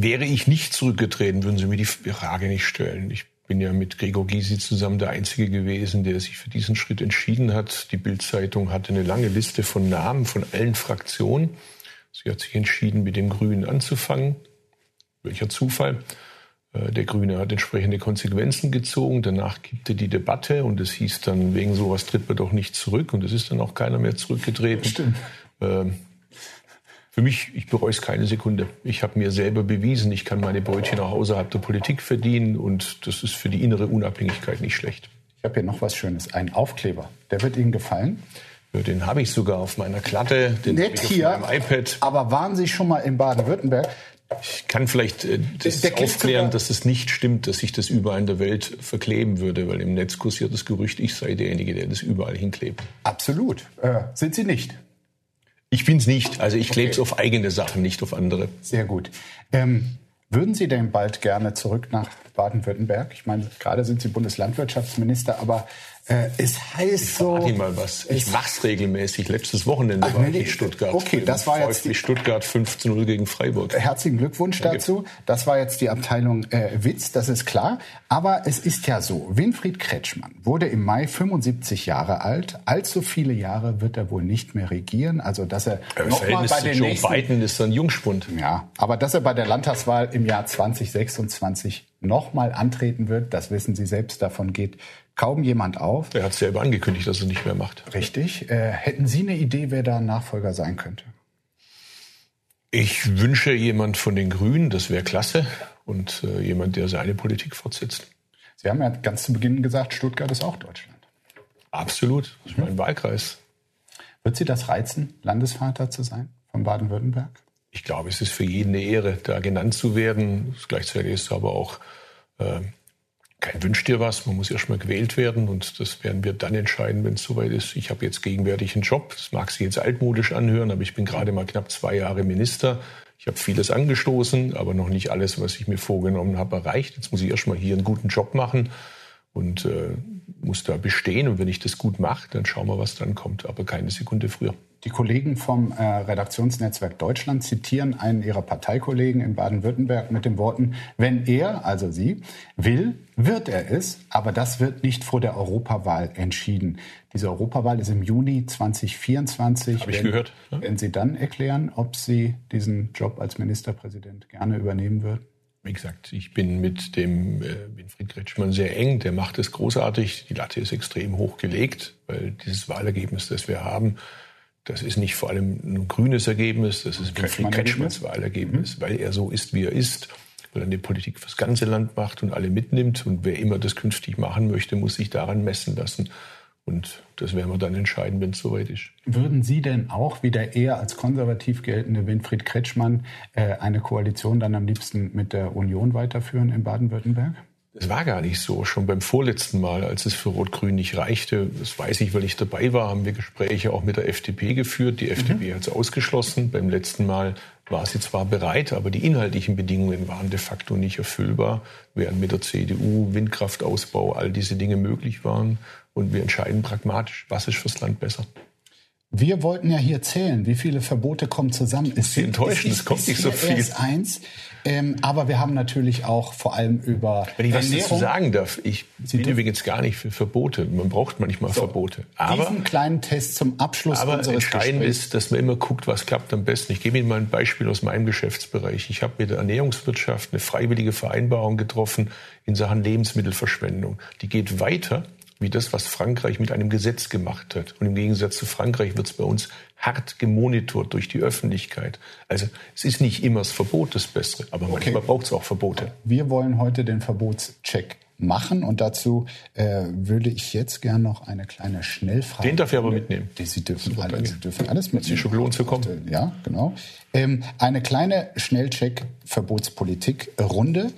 Wäre ich nicht zurückgetreten, würden Sie mir die Frage nicht stellen. Ich bin ja mit Gregor Gysi zusammen der Einzige gewesen, der sich für diesen Schritt entschieden hat. Die Bild-Zeitung hatte eine lange Liste von Namen von allen Fraktionen. Sie hat sich entschieden, mit dem Grünen anzufangen. Welcher Zufall. Äh, der Grüne hat entsprechende Konsequenzen gezogen. Danach kippte die Debatte und es hieß dann, wegen sowas tritt man doch nicht zurück. Und es ist dann auch keiner mehr zurückgetreten. Stimmt. Ähm, für mich, ich bereue es keine Sekunde. Ich habe mir selber bewiesen, ich kann meine Brötchen auch außerhalb der Politik verdienen und das ist für die innere Unabhängigkeit nicht schlecht. Ich habe hier noch was Schönes, einen Aufkleber. Der wird Ihnen gefallen? Ja, den habe ich sogar auf meiner Klatte, den Nett hier, auf meinem iPad. Aber waren Sie schon mal in Baden-Württemberg? Ich kann vielleicht äh, das der, der aufklären, dass es nicht stimmt, dass ich das überall in der Welt verkleben würde, weil im Netz kursiert das Gerücht, ich sei derjenige, der das überall hinklebt. Absolut. Äh, sind Sie nicht? Ich bin's nicht. Also ich klebe es auf eigene Sachen, nicht auf andere. Sehr gut. Ähm, würden Sie denn bald gerne zurück nach Baden-Württemberg? Ich meine, gerade sind Sie Bundeslandwirtschaftsminister, aber äh, es heißt ich so. Ich mal was. Ich mach's regelmäßig. Letztes Wochenende Ach, war nee, ich in Stuttgart. Okay, das war jetzt die Stuttgart 5 zu 0 gegen Freiburg. Herzlichen Glückwunsch Danke. dazu. Das war jetzt die Abteilung äh, Witz, das ist klar. Aber es ist ja so, Winfried Kretschmann wurde im Mai 75 Jahre alt. Allzu viele Jahre wird er wohl nicht mehr regieren. Also dass er äh, nochmal bei den Joe nächsten, Biden ist ein Jungspund. Ja, aber dass er bei der Landtagswahl im Jahr 2026 nochmal antreten wird, das wissen Sie selbst, davon geht kaum jemand auf. Er hat selber angekündigt, dass er nicht mehr macht. Richtig. Äh, hätten Sie eine Idee, wer da Nachfolger sein könnte? Ich wünsche jemand von den Grünen, das wäre klasse, und äh, jemand, der seine Politik fortsetzt. Sie haben ja ganz zu Beginn gesagt, Stuttgart ist auch Deutschland. Absolut, das ist mein mhm. Wahlkreis. Wird Sie das reizen, Landesvater zu sein von Baden-Württemberg? Ich glaube, es ist für jeden eine Ehre, da genannt zu werden. Gleichzeitig ist es aber auch äh, kein Wünsch dir was, man muss erst mal gewählt werden und das werden wir dann entscheiden, wenn es soweit ist. Ich habe jetzt gegenwärtig einen Job, das mag sich jetzt altmodisch anhören, aber ich bin gerade mal knapp zwei Jahre Minister. Ich habe vieles angestoßen, aber noch nicht alles, was ich mir vorgenommen habe, erreicht. Jetzt muss ich erst mal hier einen guten Job machen und äh, muss da bestehen. Und wenn ich das gut mache, dann schauen wir, was dann kommt, aber keine Sekunde früher. Die Kollegen vom äh, Redaktionsnetzwerk Deutschland zitieren einen ihrer Parteikollegen in Baden-Württemberg mit den Worten, wenn er, also Sie, will, wird er es, aber das wird nicht vor der Europawahl entschieden. Diese Europawahl ist im Juni 2024. Habe ich wenn, gehört. Ja? Wenn Sie dann erklären, ob Sie diesen Job als Ministerpräsident gerne übernehmen würden? Wie gesagt, ich bin mit dem äh, Winfried Kretschmann sehr eng. Der macht es großartig. Die Latte ist extrem hoch gelegt, weil dieses Wahlergebnis, das wir haben, das ist nicht vor allem ein grünes Ergebnis, das ist Winfried Kretschmanns Wahlergebnis, mhm. weil er so ist, wie er ist, weil er eine Politik fürs ganze Land macht und alle mitnimmt. Und wer immer das künftig machen möchte, muss sich daran messen lassen. Und das werden wir dann entscheiden, wenn es soweit ist. Würden Sie denn auch, wie der eher als konservativ geltende Winfried Kretschmann, äh, eine Koalition dann am liebsten mit der Union weiterführen in Baden-Württemberg? Es war gar nicht so. Schon beim vorletzten Mal, als es für Rot-Grün nicht reichte, das weiß ich, weil ich dabei war, haben wir Gespräche auch mit der FDP geführt. Die FDP mhm. hat es ausgeschlossen. Beim letzten Mal war sie zwar bereit, aber die inhaltlichen Bedingungen waren de facto nicht erfüllbar, während mit der CDU Windkraftausbau, all diese Dinge möglich waren. Und wir entscheiden pragmatisch, was ist fürs Land besser. Wir wollten ja hier zählen, wie viele Verbote kommen zusammen. Es sind enttäuschend, es kommt nicht so viel. Erst eins, ähm, aber wir haben natürlich auch vor allem über Wenn ich was dazu sagen darf, ich Sie bin übrigens gar nicht für Verbote. Man braucht manchmal so, Verbote. Aber, diesen kleinen Test zum Abschluss aber unseres entscheidend Gesprächs. ist, dass man immer guckt, was klappt am besten. Ich gebe Ihnen mal ein Beispiel aus meinem Geschäftsbereich. Ich habe mit der Ernährungswirtschaft eine freiwillige Vereinbarung getroffen in Sachen Lebensmittelverschwendung. Die geht weiter wie das, was Frankreich mit einem Gesetz gemacht hat. Und im Gegensatz zu Frankreich wird es bei uns hart gemonitort durch die Öffentlichkeit. Also es ist nicht immer das Verbot das Bessere, aber manchmal okay. braucht es auch Verbote. Wir wollen heute den Verbotscheck machen und dazu äh, würde ich jetzt gern noch eine kleine Schnellfrage. Den darf ich aber mitnehmen. Die, Sie dürfen, Super, alle, Sie dürfen alles mitnehmen. Sie schon gelohnt zu kommen. Ja, genau. Ähm, eine kleine Schnellcheck-Verbotspolitik-Runde.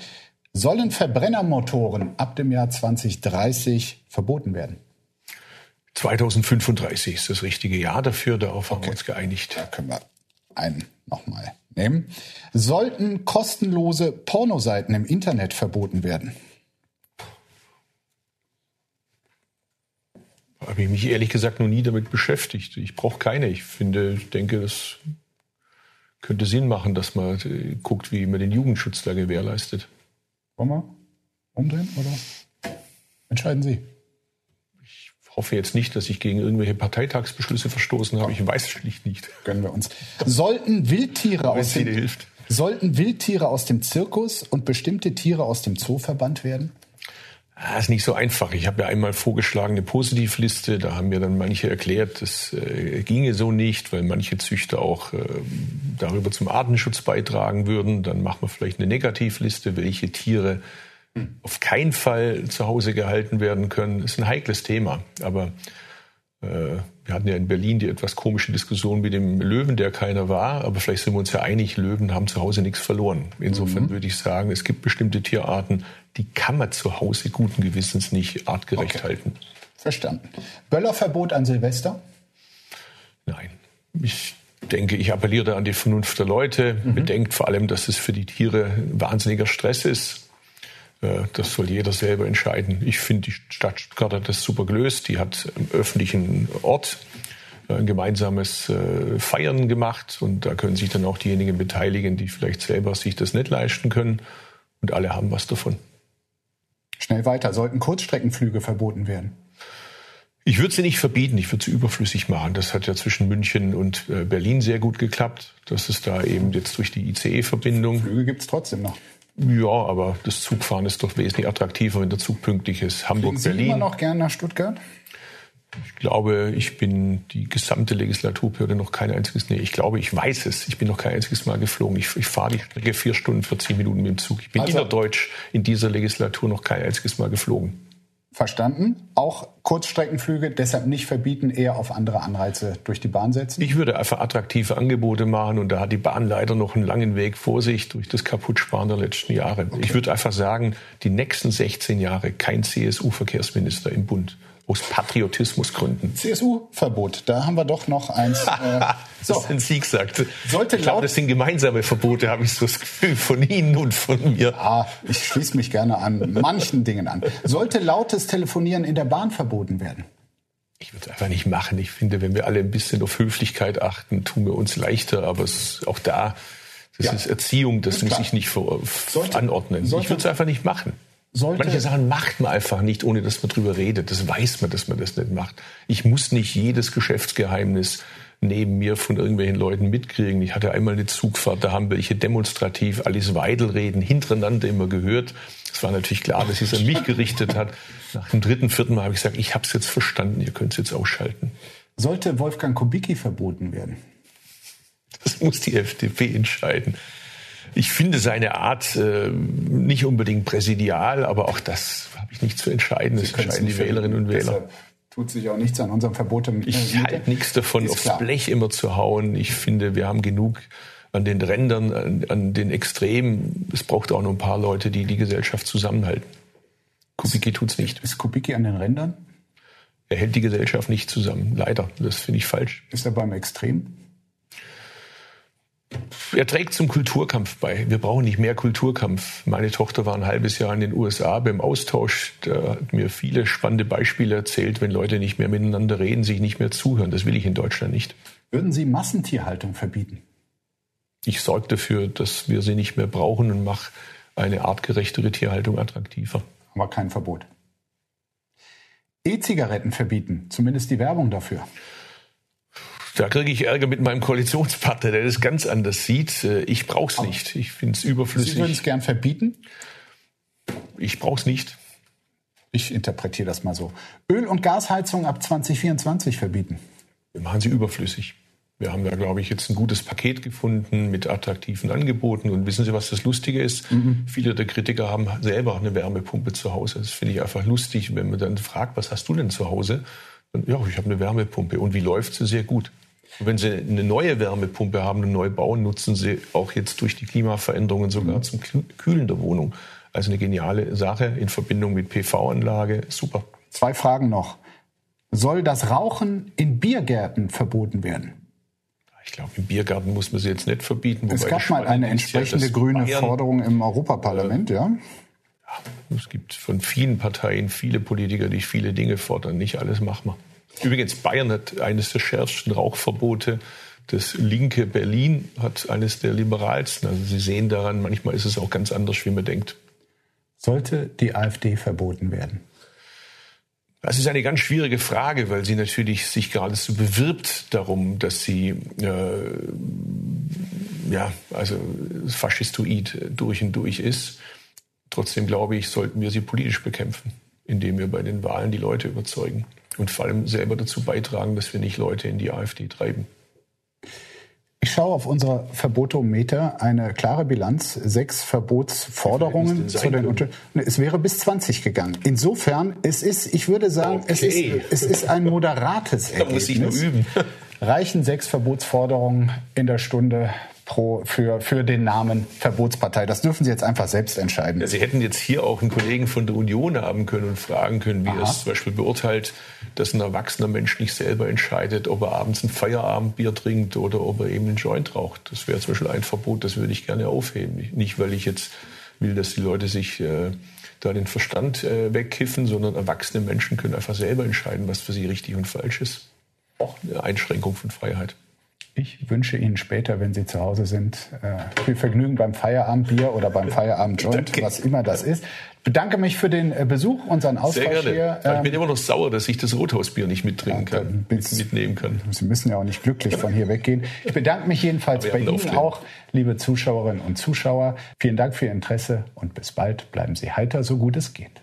Sollen Verbrennermotoren ab dem Jahr 2030 verboten werden? 2035 ist das richtige Jahr dafür, darauf haben wir uns geeinigt. Da können wir einen nochmal nehmen. Sollten kostenlose Pornoseiten im Internet verboten werden? Habe ich mich ehrlich gesagt noch nie damit beschäftigt. Ich brauche keine. Ich finde, ich denke, das könnte Sinn machen, dass man äh, guckt, wie man den Jugendschutz da gewährleistet. Wollen wir umdrehen oder entscheiden Sie? Ich hoffe jetzt nicht, dass ich gegen irgendwelche Parteitagsbeschlüsse verstoßen habe. Ich weiß es schlicht nicht. Gönnen wir uns. Sollten Wildtiere, aus dem, sollten Wildtiere aus dem Zirkus und bestimmte Tiere aus dem Zoo verbannt werden? Ah, ist nicht so einfach. Ich habe ja einmal vorgeschlagen eine Positivliste. Da haben mir dann manche erklärt, das äh, ginge so nicht, weil manche Züchter auch äh, darüber zum Artenschutz beitragen würden. Dann machen wir vielleicht eine Negativliste, welche Tiere hm. auf keinen Fall zu Hause gehalten werden können. Das ist ein heikles Thema. Aber äh, wir hatten ja in Berlin die etwas komische Diskussion mit dem Löwen, der keiner war. Aber vielleicht sind wir uns ja einig, Löwen haben zu Hause nichts verloren. Insofern mhm. würde ich sagen, es gibt bestimmte Tierarten, die kann man zu Hause guten Gewissens nicht artgerecht okay. halten. Verstanden. Böllerverbot an Silvester? Nein. Ich denke, ich appelliere an die Vernunft der Leute. Mhm. Bedenkt vor allem, dass es für die Tiere wahnsinniger Stress ist. Äh, das soll jeder selber entscheiden. Ich finde, die Stadt Stuttgart hat das super gelöst. Die hat im öffentlichen Ort äh, ein gemeinsames äh, Feiern gemacht und da können sich dann auch diejenigen beteiligen, die vielleicht selber sich das nicht leisten können und alle haben was davon. Schnell weiter. Sollten Kurzstreckenflüge verboten werden? Ich würde sie nicht verbieten, ich würde sie überflüssig machen. Das hat ja zwischen München und Berlin sehr gut geklappt. Das ist da eben jetzt durch die ICE-Verbindung. Flüge gibt es trotzdem noch. Ja, aber das Zugfahren ist doch wesentlich attraktiver, wenn der Zug pünktlich ist. Hamburg, Fliegen Berlin. Sie immer noch gern nach Stuttgart? Ich glaube, ich bin die gesamte Legislaturperiode noch kein einziges, nee, ich glaube, ich weiß es. Ich bin noch kein einziges Mal geflogen. Ich, ich fahre die Strecke vier Stunden, 14 Minuten mit dem Zug. Ich bin also, innerdeutsch in dieser Legislatur noch kein einziges Mal geflogen. Verstanden. Auch Kurzstreckenflüge deshalb nicht verbieten, eher auf andere Anreize durch die Bahn setzen? Ich würde einfach attraktive Angebote machen und da hat die Bahn leider noch einen langen Weg vor sich durch das Kaputtsparen der letzten Jahre. Okay. Ich würde einfach sagen, die nächsten 16 Jahre kein CSU-Verkehrsminister im Bund aus Patriotismusgründen. CSU-Verbot, da haben wir doch noch eins. Äh, so. Das ist ein Sieg, sagt. Sollte ich glaube, das sind gemeinsame Verbote, habe ich so das Gefühl, von Ihnen und von mir. Ah, ich schließe mich gerne an manchen Dingen an. Sollte lautes Telefonieren in der Bahn verboten werden? Ich würde es einfach nicht machen. Ich finde, wenn wir alle ein bisschen auf Höflichkeit achten, tun wir uns leichter. Aber es, auch da, das ja. ist Erziehung, das muss ich nicht vor, sollte, anordnen. Sollte, ich würde es einfach nicht machen. Sollte Manche Sachen macht man einfach nicht, ohne dass man drüber redet. Das weiß man, dass man das nicht macht. Ich muss nicht jedes Geschäftsgeheimnis neben mir von irgendwelchen Leuten mitkriegen. Ich hatte einmal eine Zugfahrt, da haben welche demonstrativ Alice Weidel reden, hintereinander immer gehört. Es war natürlich klar, dass sie es an mich gerichtet hat. Nach dem dritten, vierten Mal habe ich gesagt, ich habe es jetzt verstanden, ihr könnt es jetzt ausschalten. Sollte Wolfgang Kubicki verboten werden? Das muss die FDP entscheiden. Ich finde seine Art äh, nicht unbedingt präsidial, aber auch das habe ich nicht zu entscheiden. Das entscheiden die Wählerinnen und Wähler. Tut sich auch nichts an unserem Verbot. Im, ich halte nichts davon, aufs klar. Blech immer zu hauen. Ich finde, wir haben genug an den Rändern, an, an, den Extremen. Es braucht auch noch ein paar Leute, die die Gesellschaft zusammenhalten. Kubicki tut's nicht. Ist Kubicki an den Rändern? Er hält die Gesellschaft nicht zusammen. Leider. Das finde ich falsch. Ist er beim Extrem? Er trägt zum Kulturkampf bei. Wir brauchen nicht mehr Kulturkampf. Meine Tochter war ein halbes Jahr in den USA beim Austausch. Da hat mir viele spannende Beispiele erzählt, wenn Leute nicht mehr miteinander reden, sich nicht mehr zuhören. Das will ich in Deutschland nicht. Würden Sie Massentierhaltung verbieten? Ich sorge dafür, dass wir sie nicht mehr brauchen und mache eine artgerechtere Tierhaltung attraktiver. Aber kein Verbot. E-Zigaretten verbieten, zumindest die Werbung dafür. Da kriege ich Ärger mit meinem Koalitionspartner, der das ganz anders sieht. Äh, ich brauche es nicht. Ich finde es überflüssig. Sie würden es gern verbieten? Ich brauche es nicht. Ich interpretiere das mal so. Öl- und Gasheizung ab 2024 verbieten. Wir machen sie überflüssig. Wir haben da, glaube ich, jetzt ein gutes Paket gefunden mit attraktiven Angeboten. Und wissen Sie, was das Lustige ist? Mhm. Viele der Kritiker haben selber eine Wärmepumpe zu Hause. Das finde ich einfach lustig, wenn man dann fragt, was hast du denn zu Hause? Und, ja, ich habe eine Wärmepumpe. Und wie läuft sie? Sehr gut. Und wenn Sie eine neue Wärmepumpe haben, eine neu bauen, nutzen Sie auch jetzt durch die Klimaveränderungen sogar mhm. zum Kühlen der Wohnung. Also eine geniale Sache in Verbindung mit PV-Anlage. Super. Zwei Fragen noch. Soll das Rauchen in Biergärten verboten werden? Ich glaube, im Biergarten muss man sie jetzt nicht verbieten. Es gab mal eine entsprechende ja, grüne Bayern, Forderung im Europaparlament, äh, ja? ja? Es gibt von vielen Parteien viele Politiker, die viele Dinge fordern. Nicht alles machen wir. Übrigens, Bayern hat eines der schärfsten Rauchverbote. Das linke Berlin hat eines der liberalsten. Also Sie sehen daran, manchmal ist es auch ganz anders, wie man denkt. Sollte die AfD verboten werden? Das ist eine ganz schwierige Frage, weil sie natürlich sich geradezu bewirbt darum, dass sie äh, ja also faschistoid durch und durch ist. Trotzdem glaube ich, sollten wir sie politisch bekämpfen, indem wir bei den Wahlen die Leute überzeugen und vor allem selber dazu beitragen, dass wir nicht Leute in die AfD treiben. Ich schaue auf unser Verbotometer eine klare Bilanz, sechs Verbotsforderungen zu den Unter Es wäre bis 20 gegangen. Insofern, es ist, ich würde sagen, okay. es, ist, es ist ein moderates Ergebnis. Da muss ich nur üben. Reichen sechs Verbotsforderungen in der Stunde pro, für, für den Namen Verbotspartei. Das dürfen Sie jetzt einfach selbst entscheiden. Ja, Sie hätten jetzt hier auch einen Kollegen von der Union haben können und fragen können, wie Aha. er es zum Beispiel beurteilt, dass ein erwachsener Mensch nicht selber entscheidet, ob er abends ein Feierabendbier trinkt oder ob er eben einen Joint raucht. Das wäre zum Beispiel ein Verbot, das würde ich gerne aufheben. Nicht, weil ich jetzt will, dass die Leute sich äh, da den Verstand äh, wegkiffen, sondern erwachsene Menschen können einfach selber entscheiden, was für sie richtig und falsch ist. Auch eine Einschränkung von Freiheit. Ich wünsche Ihnen später, wenn Sie zu Hause sind, äh, viel Vergnügen beim Feierabendbier oder beim Feierabendjoint, was immer das ist. Bedanke mich für den äh, Besuch, unseren Austausch Sehr gerne. hier. ich bin ähm, immer noch sauer, dass ich das Rothausbier nicht mittrinken ja, kann, mitnehmen kann. Sie müssen ja auch nicht glücklich von hier weggehen. Ich bedanke mich jedenfalls bei Ihnen auch, liebe Zuschauerinnen und Zuschauer. Vielen Dank für Ihr Interesse und bis bald. Bleiben Sie heiter, so gut es geht.